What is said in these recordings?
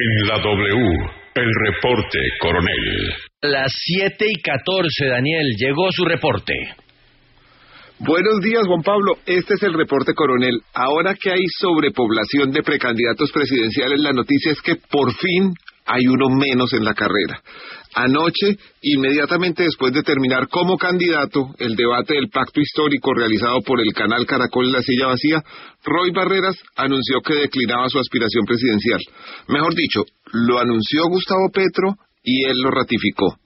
En la W, el reporte coronel. Las 7 y 14, Daniel, llegó su reporte. Buenos días, Juan Pablo. Este es el reporte coronel. Ahora que hay sobrepoblación de precandidatos presidenciales, la noticia es que por fin hay uno menos en la carrera. Anoche, inmediatamente después de terminar como candidato el debate del pacto histórico realizado por el canal Caracol en la silla vacía, Roy Barreras anunció que declinaba su aspiración presidencial. Mejor dicho, lo anunció Gustavo Petro y él lo ratificó.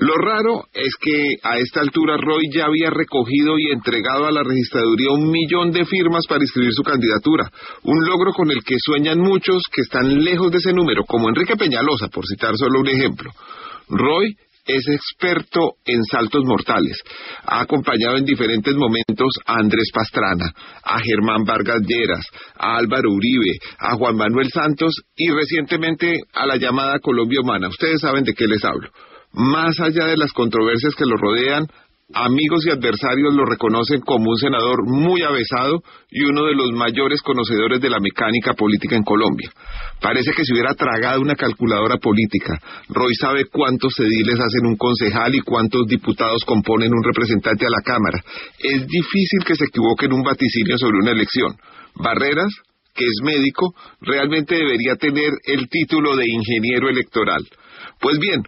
Lo raro es que a esta altura Roy ya había recogido y entregado a la registraduría un millón de firmas para inscribir su candidatura, un logro con el que sueñan muchos que están lejos de ese número, como Enrique Peñalosa, por citar solo un ejemplo. Roy es experto en saltos mortales. Ha acompañado en diferentes momentos a Andrés Pastrana, a Germán Vargas Lleras, a Álvaro Uribe, a Juan Manuel Santos y recientemente a la llamada Colombia Humana. Ustedes saben de qué les hablo. Más allá de las controversias que lo rodean, amigos y adversarios lo reconocen como un senador muy avesado y uno de los mayores conocedores de la mecánica política en Colombia. Parece que se hubiera tragado una calculadora política. Roy sabe cuántos ediles hacen un concejal y cuántos diputados componen un representante a la Cámara. Es difícil que se equivoque en un vaticinio sobre una elección. Barreras, que es médico, realmente debería tener el título de ingeniero electoral. Pues bien,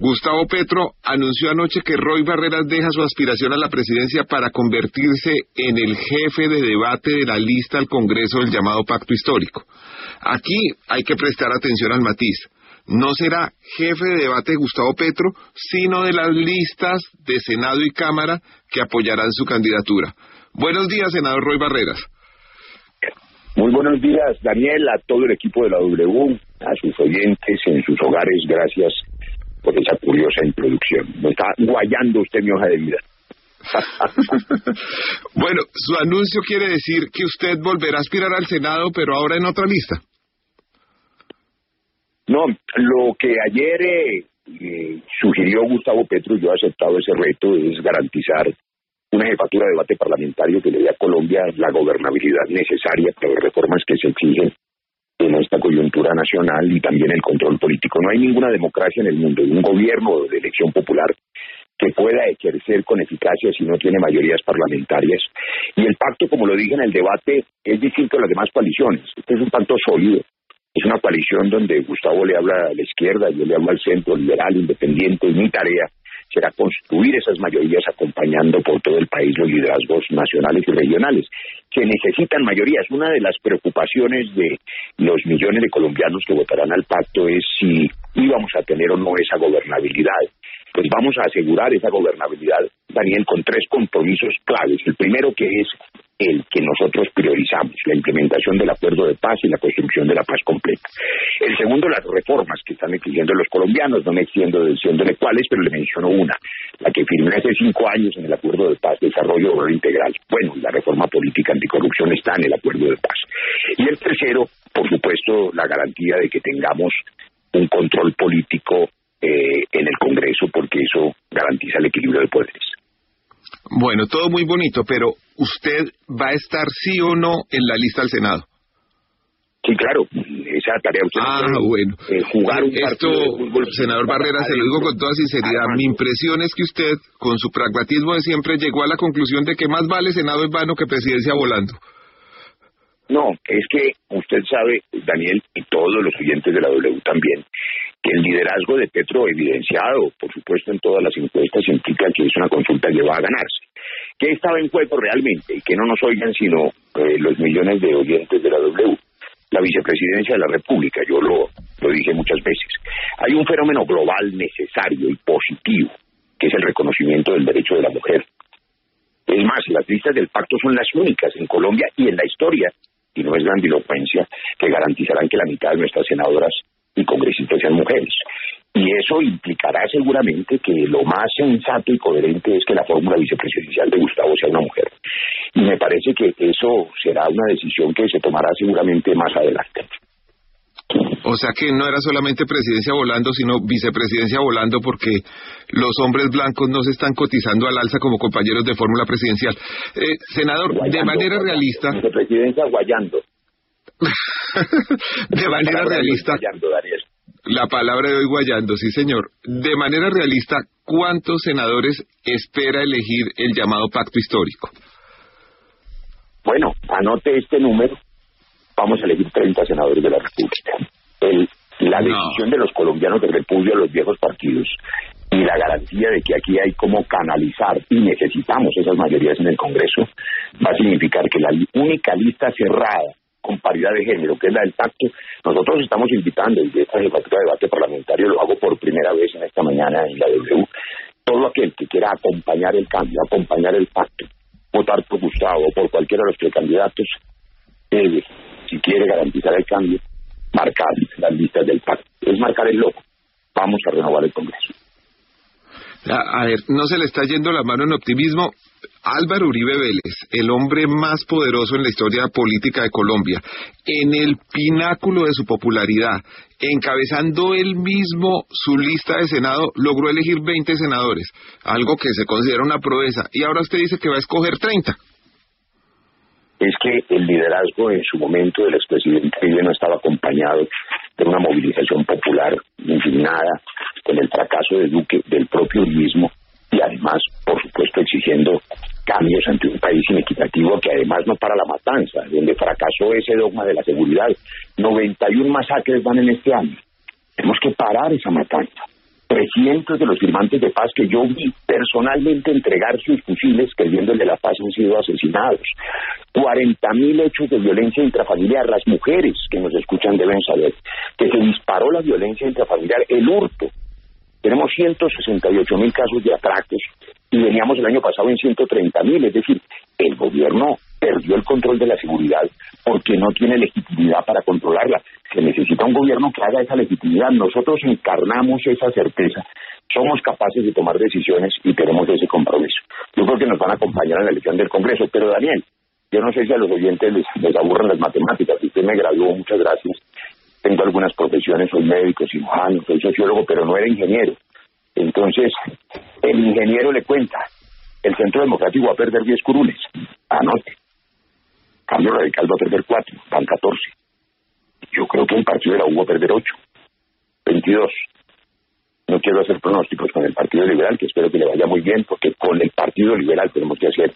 Gustavo Petro anunció anoche que Roy Barreras deja su aspiración a la presidencia para convertirse en el jefe de debate de la lista al Congreso del llamado Pacto Histórico. Aquí hay que prestar atención al matiz. No será jefe de debate Gustavo Petro, sino de las listas de Senado y Cámara que apoyarán su candidatura. Buenos días, senador Roy Barreras. Muy buenos días, Daniel, a todo el equipo de la W, a sus oyentes en sus hogares. Gracias por esa curiosa introducción. Me está guayando usted mi hoja de vida. bueno, su anuncio quiere decir que usted volverá a aspirar al Senado, pero ahora en otra lista. No, lo que ayer eh, eh, sugirió Gustavo Petro, yo he aceptado ese reto, es garantizar una jefatura de debate parlamentario que le dé a Colombia la gobernabilidad necesaria para las reformas que se exigen en esta coyuntura nacional y también el control político. No hay ninguna democracia en el mundo, un gobierno de elección popular que pueda ejercer con eficacia si no tiene mayorías parlamentarias. Y el pacto, como lo dije en el debate, es distinto a las demás coaliciones. Este es un pacto sólido. Es una coalición donde Gustavo le habla a la izquierda, yo le hablo al centro liberal, independiente, y mi tarea será construir esas mayorías acompañando por todo el país los liderazgos nacionales y regionales que necesitan mayorías. Una de las preocupaciones de los millones de colombianos que votarán al pacto es si íbamos a tener o no esa gobernabilidad. Pues vamos a asegurar esa gobernabilidad, Daniel, con tres compromisos claves. El primero que es el que nosotros priorizamos, la implementación del acuerdo de paz y la construcción de la paz completa. El segundo, las reformas que están exigiendo los colombianos, no me extiendo diciéndole cuáles, pero le menciono una, la que firmé hace cinco años en el acuerdo de paz, desarrollo integral. Bueno, la reforma política anticorrupción está en el acuerdo de paz. Y el tercero, por supuesto, la garantía de que tengamos un control político eh, en el Congreso, porque eso garantiza el equilibrio de poderes. Bueno, todo muy bonito, pero ¿usted va a estar sí o no en la lista del Senado? Sí, claro, esa tarea usted Ah, bueno. Eh, jugar un Esto, senador Barrera, se lo digo con toda sinceridad. Mi impresión es que usted, con su pragmatismo de siempre, llegó a la conclusión de que más vale Senado en vano que presidencia volando. No, es que usted sabe, Daniel, y todos los oyentes de la W también, que el liderazgo de Petro, evidenciado, por supuesto, en todas las encuestas, implica que es una consulta que va a ganarse. ¿Qué estaba en juego realmente? Y que no nos oigan sino eh, los millones de oyentes de la W. La vicepresidencia de la República, yo lo, lo dije muchas veces. Hay un fenómeno global necesario y positivo, que es el reconocimiento del derecho de la mujer. Es más, las listas del pacto son las únicas en Colombia y en la historia y no es grandilocuencia, que garantizarán que la mitad de nuestras senadoras y congresistas sean mujeres. Y eso implicará seguramente que lo más sensato y coherente es que la fórmula vicepresidencial de Gustavo sea una mujer. Y me parece que eso será una decisión que se tomará seguramente más adelante. O sea que no era solamente presidencia volando, sino vicepresidencia volando porque los hombres blancos no se están cotizando al alza como compañeros de fórmula presidencial. Eh, senador, de manera realista... Vicepresidencia guayando. de manera realista... La palabra de hoy guayando, sí señor. De manera realista, ¿cuántos senadores espera elegir el llamado pacto histórico? Bueno, anote este número. Vamos a elegir 30 senadores de la República. El, la decisión de los colombianos de repudio a los viejos partidos y la garantía de que aquí hay como canalizar y necesitamos esas mayorías en el Congreso va a significar que la única lista cerrada con paridad de género, que es la del pacto, nosotros estamos invitando, y de esta jefatura de debate parlamentario lo hago por primera vez en esta mañana en la W, todo aquel que quiera acompañar el cambio, acompañar el pacto, votar por Gustavo o por cualquiera de los precandidatos, debe, si quiere garantizar el cambio, marcar las listas del pacto. Es marcar el loco. Vamos a renovar el Congreso. A, ver, no se le está yendo la mano en optimismo. Álvaro Uribe Vélez, el hombre más poderoso en la historia política de Colombia, en el pináculo de su popularidad, encabezando él mismo su lista de Senado, logró elegir 20 senadores, algo que se considera una proeza, y ahora usted dice que va a escoger 30 es que el liderazgo en su momento del expresidente Uribe no estaba acompañado de una movilización popular indignada con el fracaso de Duque del propio mismo y además, por supuesto, exigiendo cambios ante un país inequitativo que además no para la matanza, donde fracasó ese dogma de la seguridad. 91 masacres van en este año. Tenemos que parar esa matanza. 300 de los firmantes de paz que yo vi personalmente entregar sus fusiles creyendo de la paz han sido asesinados. 40.000 hechos de violencia intrafamiliar. Las mujeres que nos escuchan deben saber que se disparó la violencia intrafamiliar, el hurto. Tenemos 168.000 casos de atracos y veníamos el año pasado en 130.000. Es decir, el gobierno perdió el control de la seguridad porque no tiene legitimidad para controlarla. Se necesita un gobierno que haga esa legitimidad. Nosotros encarnamos esa certeza. Somos capaces de tomar decisiones y tenemos ese compromiso. Yo creo que nos van a acompañar en la elección del Congreso. Pero Daniel, yo no sé si a los oyentes les, les aburren las matemáticas. Usted me graduó, muchas gracias. Tengo algunas profesiones, soy médico, cirujano, soy sociólogo, pero no era ingeniero. Entonces, el ingeniero le cuenta, el Centro Democrático va a perder 10 curules. Anote. Cambio Radical va a perder 4, van 14. Yo creo que el Partido de la U va a perder 8, 22. No quiero hacer pronósticos con el Partido Liberal, que espero que le vaya muy bien, porque con el Partido Liberal tenemos que hacer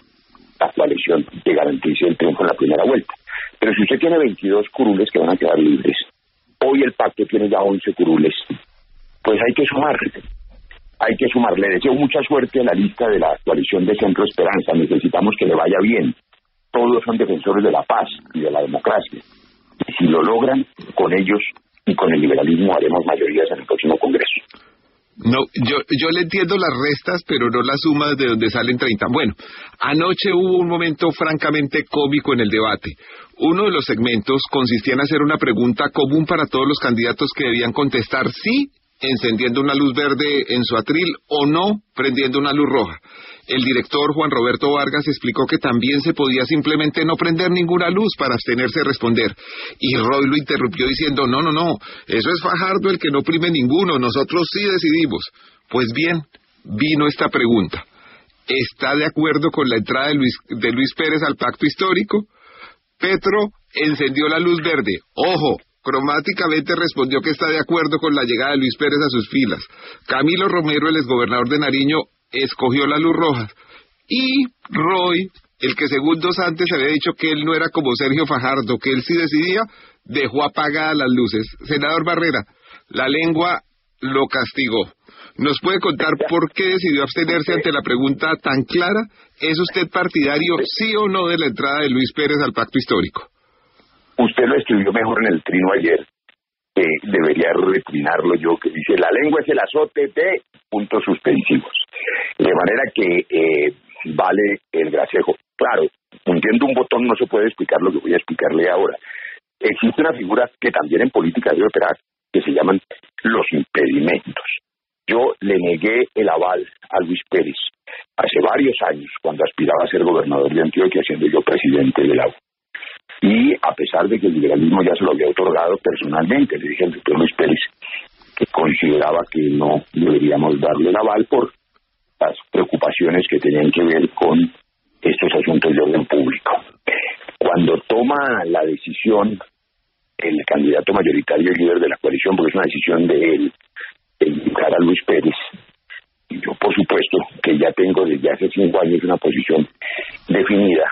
la coalición que garantice el triunfo en la primera vuelta. Pero si usted tiene 22 curules que van a quedar libres, hoy el pacto tiene ya 11 curules, pues hay que sumar hay que sumar. Le deseo mucha suerte a la lista de la coalición de Centro Esperanza. Necesitamos que le vaya bien. Todos son defensores de la paz y de la democracia. Y si lo logran, con ellos y con el liberalismo haremos mayorías en el próximo Congreso. No, yo, yo le entiendo las restas, pero no las sumas de donde salen 30. Bueno, anoche hubo un momento francamente cómico en el debate. Uno de los segmentos consistía en hacer una pregunta común para todos los candidatos que debían contestar sí encendiendo una luz verde en su atril o no prendiendo una luz roja. El director Juan Roberto Vargas explicó que también se podía simplemente no prender ninguna luz para abstenerse de responder. Y Roy lo interrumpió diciendo, no, no, no, eso es Fajardo el que no prime ninguno, nosotros sí decidimos. Pues bien, vino esta pregunta. ¿Está de acuerdo con la entrada de Luis, de Luis Pérez al pacto histórico? Petro encendió la luz verde. Ojo, cromáticamente respondió que está de acuerdo con la llegada de Luis Pérez a sus filas. Camilo Romero, el exgobernador de Nariño, escogió la luz roja. Y Roy, el que segundos antes había dicho que él no era como Sergio Fajardo, que él sí decidía, dejó apagadas las luces. Senador Barrera, la lengua lo castigó. ¿Nos puede contar por qué decidió abstenerse ante la pregunta tan clara? ¿Es usted partidario, sí o no, de la entrada de Luis Pérez al pacto histórico? Usted lo escribió mejor en el trino ayer, que debería retrinarlo yo, que dice, la lengua es el azote de puntos suspensivos. De manera que eh, vale el gracejo. Claro, hundiendo un botón no se puede explicar lo que voy a explicarle ahora. Existe una figura que también en política debe operar, que se llaman los impedimentos. Yo le negué el aval a Luis Pérez hace varios años, cuando aspiraba a ser gobernador de Antioquia, siendo yo presidente de la U. Y a pesar de que el liberalismo ya se lo había otorgado personalmente, le dije al doctor Luis Pérez que consideraba que no deberíamos darle el aval por las preocupaciones que tenían que ver con estos asuntos de orden público. Cuando toma la decisión el candidato mayoritario y líder de la coalición, porque es una decisión de él, de invitar a Luis Pérez, y yo por supuesto que ya tengo desde hace cinco años una posición definida,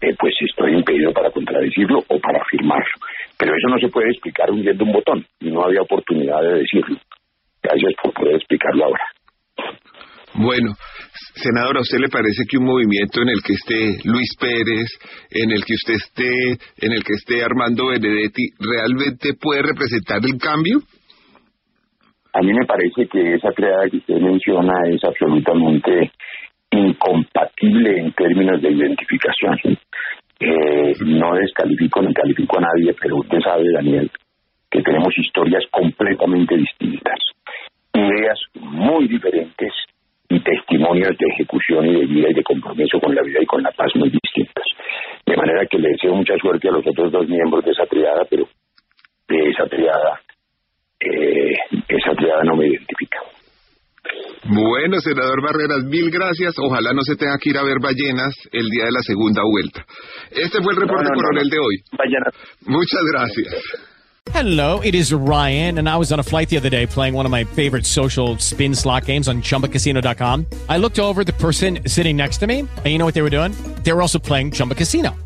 eh, pues estoy impedido para contradecirlo o para afirmarlo. Pero eso no se puede explicar hundiendo un botón, y no había oportunidad de decirlo. Gracias por poder explicarlo ahora. Bueno, senador, ¿a usted le parece que un movimiento en el que esté Luis Pérez, en el que usted esté, en el que esté Armando Benedetti, realmente puede representar el cambio? A mí me parece que esa creada que usted menciona es absolutamente en términos de identificación. Eh, no descalifico ni califico a nadie, pero usted sabe, Daniel, que tenemos historias completamente distintas, ideas muy diferentes y testimonios de ejecución y de vida y de compromiso con la vida y con la paz muy distintas. De manera que le deseo mucha suerte a los otros dos miembros de esa triada, pero de esa triada, eh, esa triada no me identifica. Bueno, senador Barreras, mil gracias. Ojalá no se tenga que ir a ver ballenas el día de la segunda vuelta. Este fue el reporte No, no, coronel no. de hoy. Ballenas. Muchas gracias. Hello, it is Ryan, and I was on a flight the other day playing one of my favorite social spin slot games on chumbacasino.com. I looked over at the person sitting next to me, and you know what they were doing? They were also playing Chumba Casino.